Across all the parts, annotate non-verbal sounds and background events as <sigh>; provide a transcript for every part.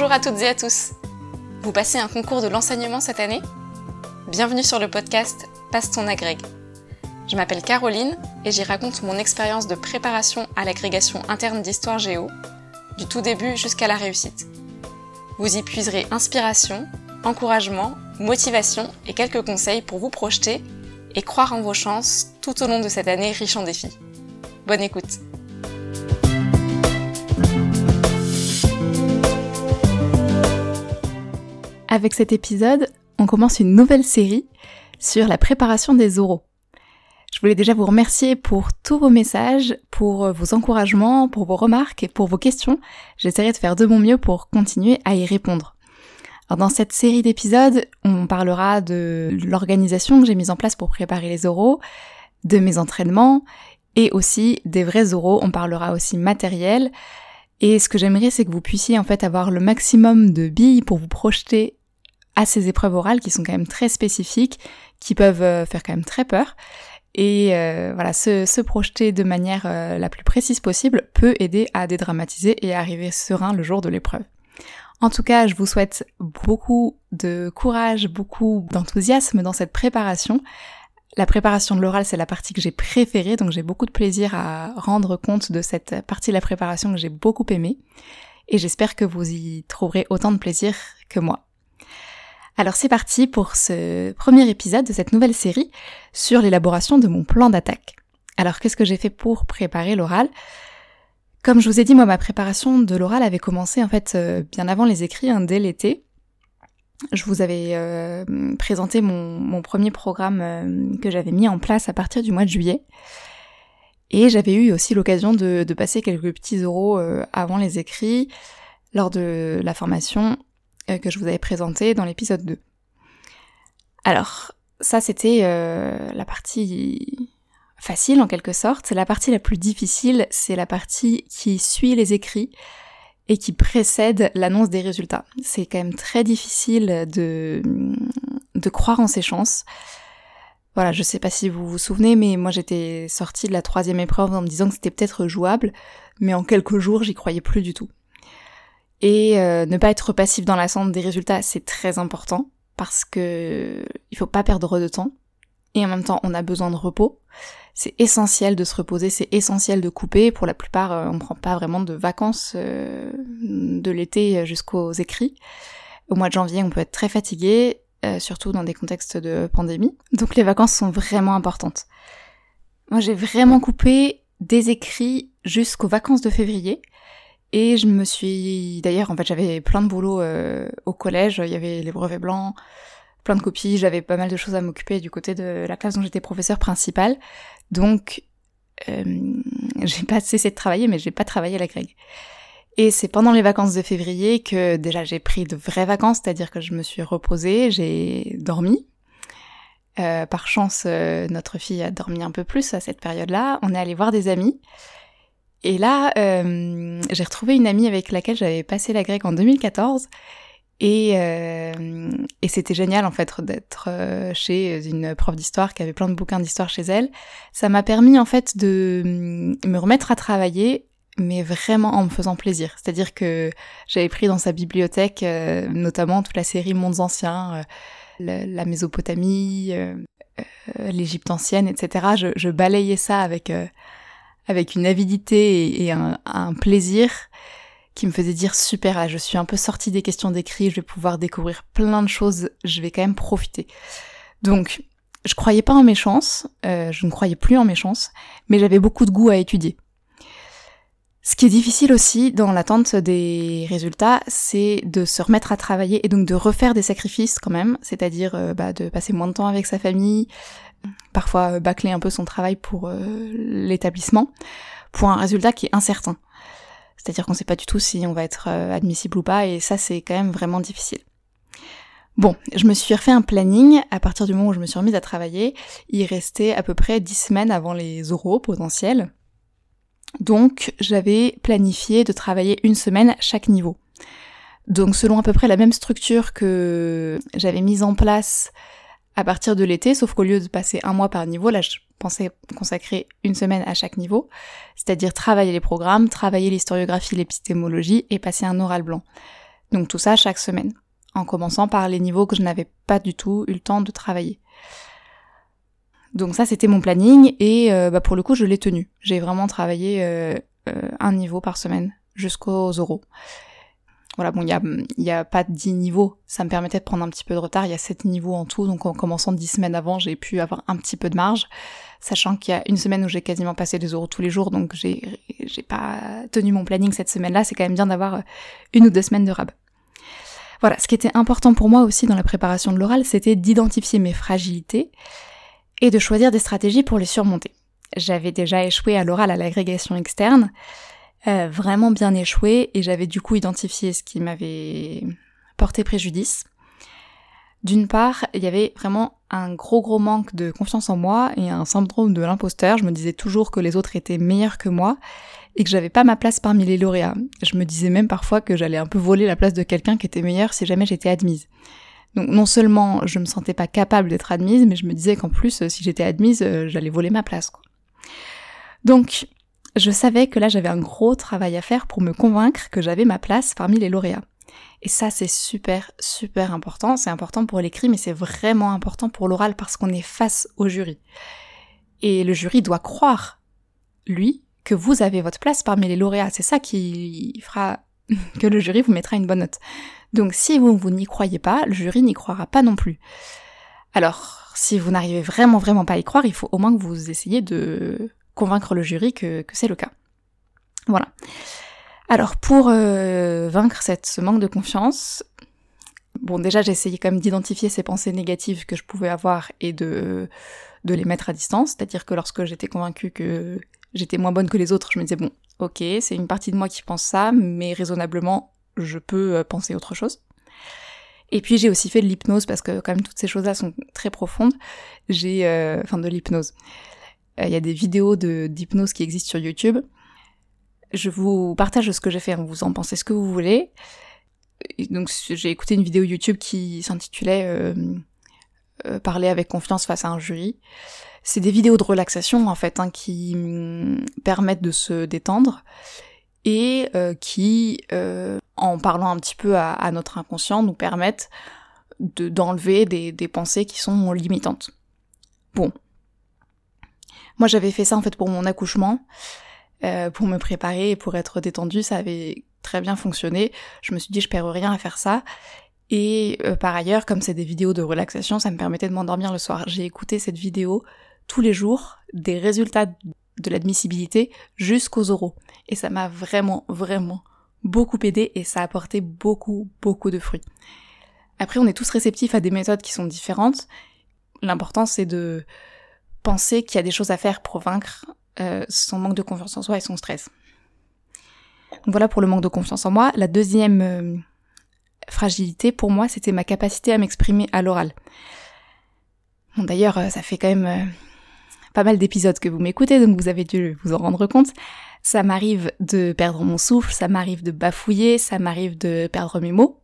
Bonjour à toutes et à tous. Vous passez un concours de l'enseignement cette année? Bienvenue sur le podcast Passe ton agrég. Je m'appelle Caroline et j'y raconte mon expérience de préparation à l'agrégation interne d'histoire géo, du tout début jusqu'à la réussite. Vous y puiserez inspiration, encouragement, motivation et quelques conseils pour vous projeter et croire en vos chances tout au long de cette année riche en défis. Bonne écoute Avec cet épisode, on commence une nouvelle série sur la préparation des oraux. Je voulais déjà vous remercier pour tous vos messages, pour vos encouragements, pour vos remarques et pour vos questions. J'essaierai de faire de mon mieux pour continuer à y répondre. Dans cette série d'épisodes, on parlera de l'organisation que j'ai mise en place pour préparer les oraux, de mes entraînements et aussi des vrais oraux. On parlera aussi matériel. Et ce que j'aimerais, c'est que vous puissiez en fait avoir le maximum de billes pour vous projeter à ces épreuves orales qui sont quand même très spécifiques, qui peuvent euh, faire quand même très peur. Et euh, voilà, se, projeter de manière euh, la plus précise possible peut aider à dédramatiser et arriver serein le jour de l'épreuve. En tout cas, je vous souhaite beaucoup de courage, beaucoup d'enthousiasme dans cette préparation. La préparation de l'oral, c'est la partie que j'ai préférée, donc j'ai beaucoup de plaisir à rendre compte de cette partie de la préparation que j'ai beaucoup aimée. Et j'espère que vous y trouverez autant de plaisir que moi. Alors c'est parti pour ce premier épisode de cette nouvelle série sur l'élaboration de mon plan d'attaque. Alors qu'est-ce que j'ai fait pour préparer l'oral? Comme je vous ai dit, moi ma préparation de l'oral avait commencé en fait euh, bien avant les écrits, hein, dès l'été. Je vous avais euh, présenté mon, premier programme euh, que j'avais mis en place à partir du mois de juillet. Et j'avais eu aussi l'occasion de, passer quelques petits euros avant les écrits lors de la formation que je vous avais présenté dans l'épisode 2. Alors, ça c'était euh, la partie facile en quelque sorte. La partie la plus difficile, c'est la partie qui suit les écrits et qui précède l'annonce des résultats. C'est quand même très difficile de, de croire en ses chances. Voilà, je sais pas si vous vous souvenez, mais moi j'étais sortie de la troisième épreuve en me disant que c'était peut-être jouable, mais en quelques jours j'y croyais plus du tout. Et euh, ne pas être passif dans l'attente des résultats, c'est très important parce que il faut pas perdre de temps. Et en même temps, on a besoin de repos. C'est essentiel de se reposer, c'est essentiel de couper. Pour la plupart, euh, on ne prend pas vraiment de vacances euh, de l'été jusqu'aux écrits. Au mois de janvier, on peut être très fatigué, surtout dans des contextes de pandémie. Donc les vacances sont vraiment importantes. Moi, j'ai vraiment coupé des écrits jusqu'aux vacances de février. Et je me suis, d'ailleurs, en fait, j'avais plein de boulot euh, au collège. Il y avait les brevets blancs, plein de copies. J'avais pas mal de choses à m'occuper du côté de la classe dont j'étais professeur principal. Donc, euh, j'ai pas cessé de travailler, mais j'ai pas travaillé à la grègue. Et c'est pendant les vacances de février que déjà j'ai pris de vraies vacances, c'est-à-dire que je me suis reposée, j'ai dormi. Euh, par chance, euh, notre fille a dormi un peu plus à cette période-là. On est allé voir des amis. Et là, euh, j'ai retrouvé une amie avec laquelle j'avais passé la grecque en 2014. Et, euh, et c'était génial en fait d'être euh, chez une prof d'histoire qui avait plein de bouquins d'histoire chez elle. Ça m'a permis en fait de me remettre à travailler, mais vraiment en me faisant plaisir. C'est-à-dire que j'avais pris dans sa bibliothèque notamment toute la série Mondes anciens, la, Mésopotamie, l'Égypte ancienne, etc. Je, balayais ça avec avec une avidité et, un, plaisir qui me faisait dire super, je suis un peu sortie des questions d'écrit, je vais pouvoir découvrir plein de choses, je vais quand même profiter. Donc, je croyais pas en mes chances, euh, je ne croyais plus en mes chances, mais j'avais beaucoup de goût à étudier. Ce qui est difficile aussi dans l'attente des résultats, c'est de se remettre à travailler et donc de refaire des sacrifices quand même, c'est-à-dire euh, bah, de passer moins de temps avec sa famille, parfois euh, bâcler un peu son travail pour euh, l'établissement, pour un résultat qui est incertain. C'est-à-dire qu'on ne sait pas du tout si on va être euh, admissible ou pas, et ça c'est quand même vraiment difficile. Bon, je me suis refait un planning à partir du moment où je me suis remise à travailler. Il restait à peu près 10 semaines avant les oraux potentiels. Donc j'avais planifié de travailler une semaine chaque niveau. Donc selon à peu près la même structure que j'avais mise en place à partir de l'été, sauf qu'au lieu de passer un mois par niveau, là je pensais consacrer une semaine à chaque niveau, c'est-à-dire travailler les programmes, travailler l'historiographie, l'épistémologie et passer un oral blanc. Donc tout ça chaque semaine, en commençant par les niveaux que je n'avais pas du tout eu le temps de travailler. Donc ça c'était mon planning et euh, bah, pour le coup je l'ai tenu. J'ai vraiment travaillé euh, euh, un niveau par semaine jusqu'aux euros. Voilà, bon, il y a, y a pas 10 niveaux, ça me permettait de prendre un petit peu de retard, il y a 7 niveaux en tout, donc en commençant 10 semaines avant, j'ai pu avoir un petit peu de marge, sachant qu'il y a une semaine où j'ai quasiment passé des euros tous les jours, donc j'ai, pas tenu mon planning cette semaine-là, c'est quand même bien d'avoir une ou deux semaines de rab. Voilà, ce qui était important pour moi aussi dans la préparation de l'oral, c'était d'identifier mes fragilités et de choisir des stratégies pour les surmonter. J'avais déjà échoué à l'oral à l'agrégation externe, euh, vraiment bien échoué, et j'avais du coup identifié ce qui m'avait porté préjudice. D'une part, il y avait vraiment un gros gros manque de confiance en moi et un syndrome de l'imposteur. Je me disais toujours que les autres étaient meilleurs que moi et que j'avais pas ma place parmi les lauréats. Je me disais même parfois que j'allais un peu voler la place de quelqu'un qui était meilleur si jamais j'étais admise. Donc non seulement je me sentais pas capable d'être admise, mais je me disais qu'en plus si j'étais admise, euh, j'allais voler ma place. Quoi. Donc je savais que là j'avais un gros travail à faire pour me convaincre que j'avais ma place parmi les lauréats. Et ça c'est super super important, c'est important pour l'écrit mais c'est vraiment important pour l'oral parce qu'on est face au jury. Et le jury doit croire, lui, que vous avez votre place parmi les lauréats. C'est ça qui fera <laughs> que le jury vous mettra une bonne note. Donc si vous, n'y croyez pas, le jury n'y croira pas non plus. Alors, si vous n'arrivez vraiment vraiment pas à y croire, il faut au moins que vous essayiez de convaincre le jury que, c'est le cas. Voilà. Alors pour euh, vaincre cette, ce manque de confiance, bon déjà j'ai essayé quand même d'identifier ces pensées négatives que je pouvais avoir et de, les mettre à distance, c'est-à-dire que lorsque j'étais convaincue que j'étais moins bonne que les autres, je me disais bon, ok, c'est une partie de moi qui pense ça, mais raisonnablement, je peux euh, penser autre chose. Et puis j'ai aussi fait de l'hypnose parce que quand même toutes ces choses-là sont très profondes. J'ai, euh, enfin de l'hypnose. Euh, il y a des vidéos de d'hypnose qui existent sur YouTube. Je vous partage ce que j'ai fait. Hein. Vous en pensez ce que vous voulez. donc j'ai écouté une vidéo YouTube qui s'intitulait Parler avec confiance face à un jury. C'est des vidéos de relaxation en fait hein, qui mm, permettent de se détendre et euh, qui, euh, en parlant un petit peu à, notre inconscient, nous permettent d'enlever des, des, pensées qui sont limitantes. Bon. Moi j'avais fait ça en fait pour mon accouchement, euh, pour me préparer et pour être détendue, ça avait très bien fonctionné. Je me suis dit je perds rien à faire ça. Et par ailleurs, comme c'est des vidéos de relaxation, ça me permettait de m'endormir le soir. J'ai écouté cette vidéo tous les jours des résultats de l'admissibilité jusqu'aux oraux. Et ça m'a vraiment, vraiment beaucoup aidé et ça a apporté beaucoup, beaucoup de fruits. Après, on est tous réceptifs à des méthodes qui sont différentes. L'important, c'est de penser qu'il y a des choses à faire pour vaincre euh, son manque de confiance en soi et son stress. Voilà pour le manque de confiance en moi. La deuxième euh, fragilité pour moi, c'était ma capacité à m'exprimer à l'oral. Bon d'ailleurs, euh, ça fait quand même pas mal d'épisodes que vous m'écoutez, donc vous avez dû vous en rendre compte. Ça m'arrive de perdre mon souffle, ça m'arrive de bafouiller, ça m'arrive de perdre mes mots.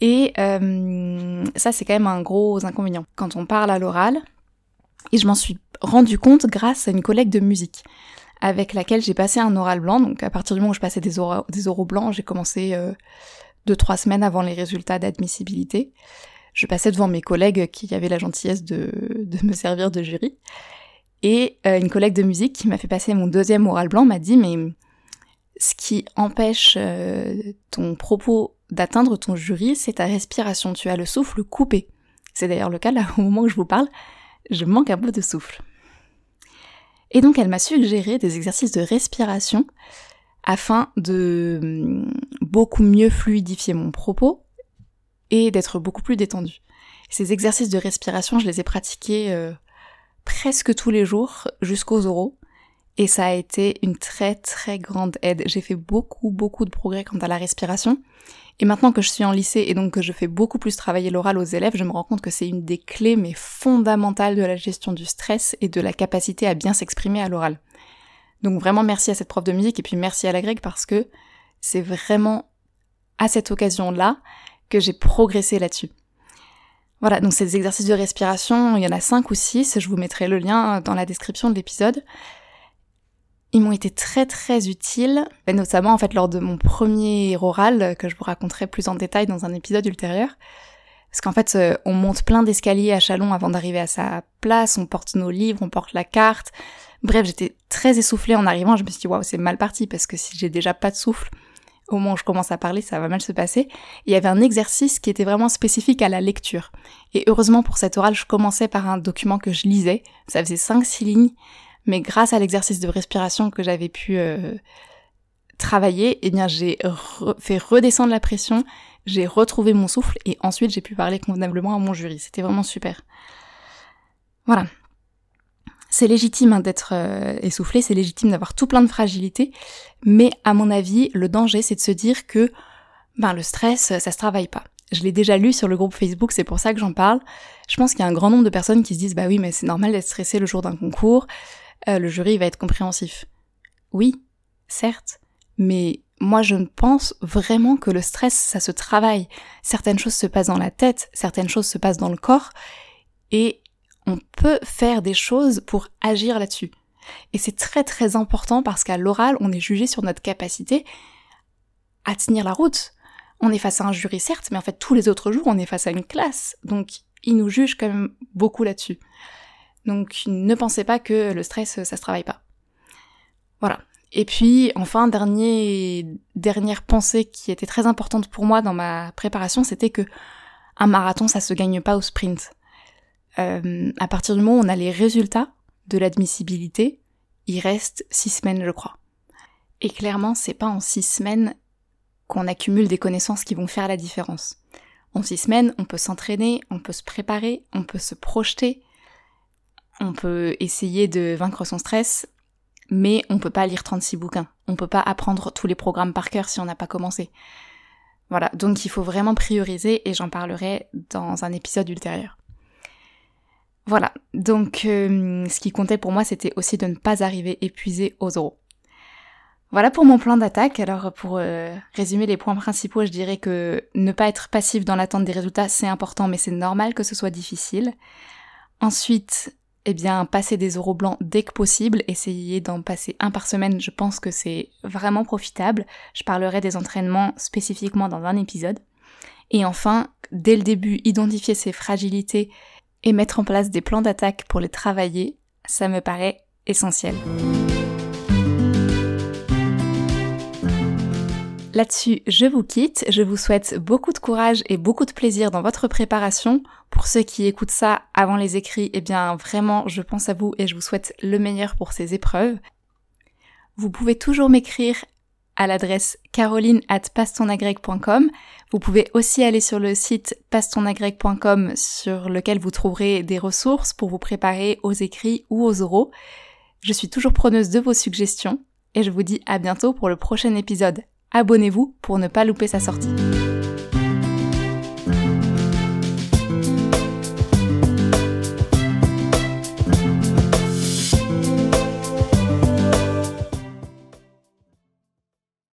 Et ça, c'est quand même un gros inconvénient. Quand on parle à l'oral, et je m'en suis rendu compte grâce à une collègue de musique avec laquelle j'ai passé un oral blanc. Donc à partir du moment où je passais des, oraux, blancs, j'ai commencé euh, deux, trois semaines avant les résultats d'admissibilité je passais devant mes collègues qui avaient la gentillesse de, me servir de jury. Et euh, une collègue de musique qui m'a fait passer mon deuxième oral blanc m'a dit mais ce qui empêche euh, ton propos d'atteindre ton jury, c'est ta respiration. Tu as le souffle coupé. C'est d'ailleurs le cas là au moment où je vous parle, je manque un peu de souffle. Et donc elle m'a suggéré des exercices de respiration afin de hum, beaucoup mieux fluidifier mon propos et d'être beaucoup plus détendu. Ces exercices de respiration, je les ai pratiqués euh, presque tous les jours jusqu'aux oraux et ça a été une très très grande aide. J'ai fait beaucoup beaucoup de progrès quant à la respiration et maintenant que je suis en lycée et donc que je fais beaucoup plus travailler l'oral aux élèves, je me rends compte que c'est une des clés mais fondamentales de la gestion du stress et de la capacité à bien s'exprimer à l'oral. Donc vraiment merci à cette prof de musique et puis merci à la grecque parce que c'est vraiment à cette occasion-là que j'ai progressé là-dessus. Voilà, donc ces exercices de respiration, il y en a cinq ou six, je vous mettrai le lien dans la description de l'épisode. Ils m'ont été très très utiles, notamment en fait lors de mon premier oral que je vous raconterai plus en détail dans un épisode ultérieur. Parce qu'en fait, euh, on monte plein d'escaliers à Chalon avant d'arriver à sa place, on porte nos livres, on porte la carte. Bref, j'étais très essoufflée en arrivant, je me suis dit waouh, c'est mal parti parce que si j'ai déjà pas de souffle, au moment où je commence à parler, ça va mal se passer. Il y avait un exercice qui était vraiment spécifique à la lecture. Et heureusement pour cet oral, je commençais par un document que je lisais. Ça faisait 5-6 lignes mais grâce à l'exercice de respiration que j'avais pu euh, travailler, eh bien j'ai fait redescendre la pression, j'ai retrouvé mon souffle et ensuite j'ai pu parler convenablement à mon jury. C'était vraiment super. Voilà. C'est légitime hein, d'être euh, essoufflé, c'est légitime d'avoir tout plein de fragilité, mais à mon avis, le danger c'est de se dire que ben le stress, ça se travaille pas. Je l'ai déjà lu sur le groupe Facebook, c'est pour ça que j'en parle. Je pense qu'il y a un grand nombre de personnes qui se disent bah oui mais c'est normal d'être stressé le jour d'un concours, euh, le jury va être compréhensif. Oui, certes, mais moi je pense vraiment que le stress, ça se travaille. Certaines choses se passent dans la tête, certaines choses se passent dans le corps, et on peut faire des choses pour agir là-dessus. Et c'est très très important parce qu'à l'oral, on est jugé sur notre capacité à tenir la route. On est face à un jury certes, mais en fait tous les autres jours, on est face à une classe. Donc ils nous jugent quand même beaucoup là-dessus. Donc ne pensez pas que le stress, ça se travaille pas. Voilà. Et puis enfin, dernière pensée qui était très importante pour moi dans ma préparation, c'était que un marathon, ça se gagne pas au sprint. Euh, à partir du moment où on a les résultats de l'admissibilité, il reste six semaines, je crois. Et clairement, c'est pas en six semaines qu'on accumule des connaissances qui vont faire la différence. En six semaines, on peut s'entraîner, on peut se préparer, on peut se projeter, on peut essayer de vaincre son stress, mais on peut pas lire 36 bouquins. On peut pas apprendre tous les programmes par cœur si on n'a pas commencé. Voilà, donc il faut vraiment prioriser et j'en parlerai dans un épisode ultérieur. Voilà, donc euh, ce qui comptait pour moi c'était aussi de ne pas arriver épuisé aux euros. Voilà pour mon plan d'attaque. Alors pour euh, résumer les points principaux, je dirais que ne pas être passif dans l'attente des résultats c'est important mais c'est normal que ce soit difficile. Ensuite, eh bien, passer des euros blancs dès que possible, essayer d'en passer un par semaine, je pense que c'est vraiment profitable. Je parlerai des entraînements spécifiquement dans un épisode. Et enfin, dès le début, identifier ses fragilités et mettre en place des plans d'attaque pour les travailler, ça me paraît essentiel. Là-dessus, je vous quitte. Je vous souhaite beaucoup de courage et beaucoup de plaisir dans votre préparation. Pour ceux qui écoutent ça avant les écrits, eh bien vraiment, je pense à vous et je vous souhaite le meilleur pour ces épreuves. Vous pouvez toujours m'écrire à l'adresse caroline at Vous pouvez aussi aller sur le site pastonagrec.com sur lequel vous trouverez des ressources pour vous préparer aux écrits ou aux oraux. Je suis toujours preneuse de vos suggestions et je vous dis à bientôt pour le prochain épisode abonnez-vous pour ne pas louper sa sortie.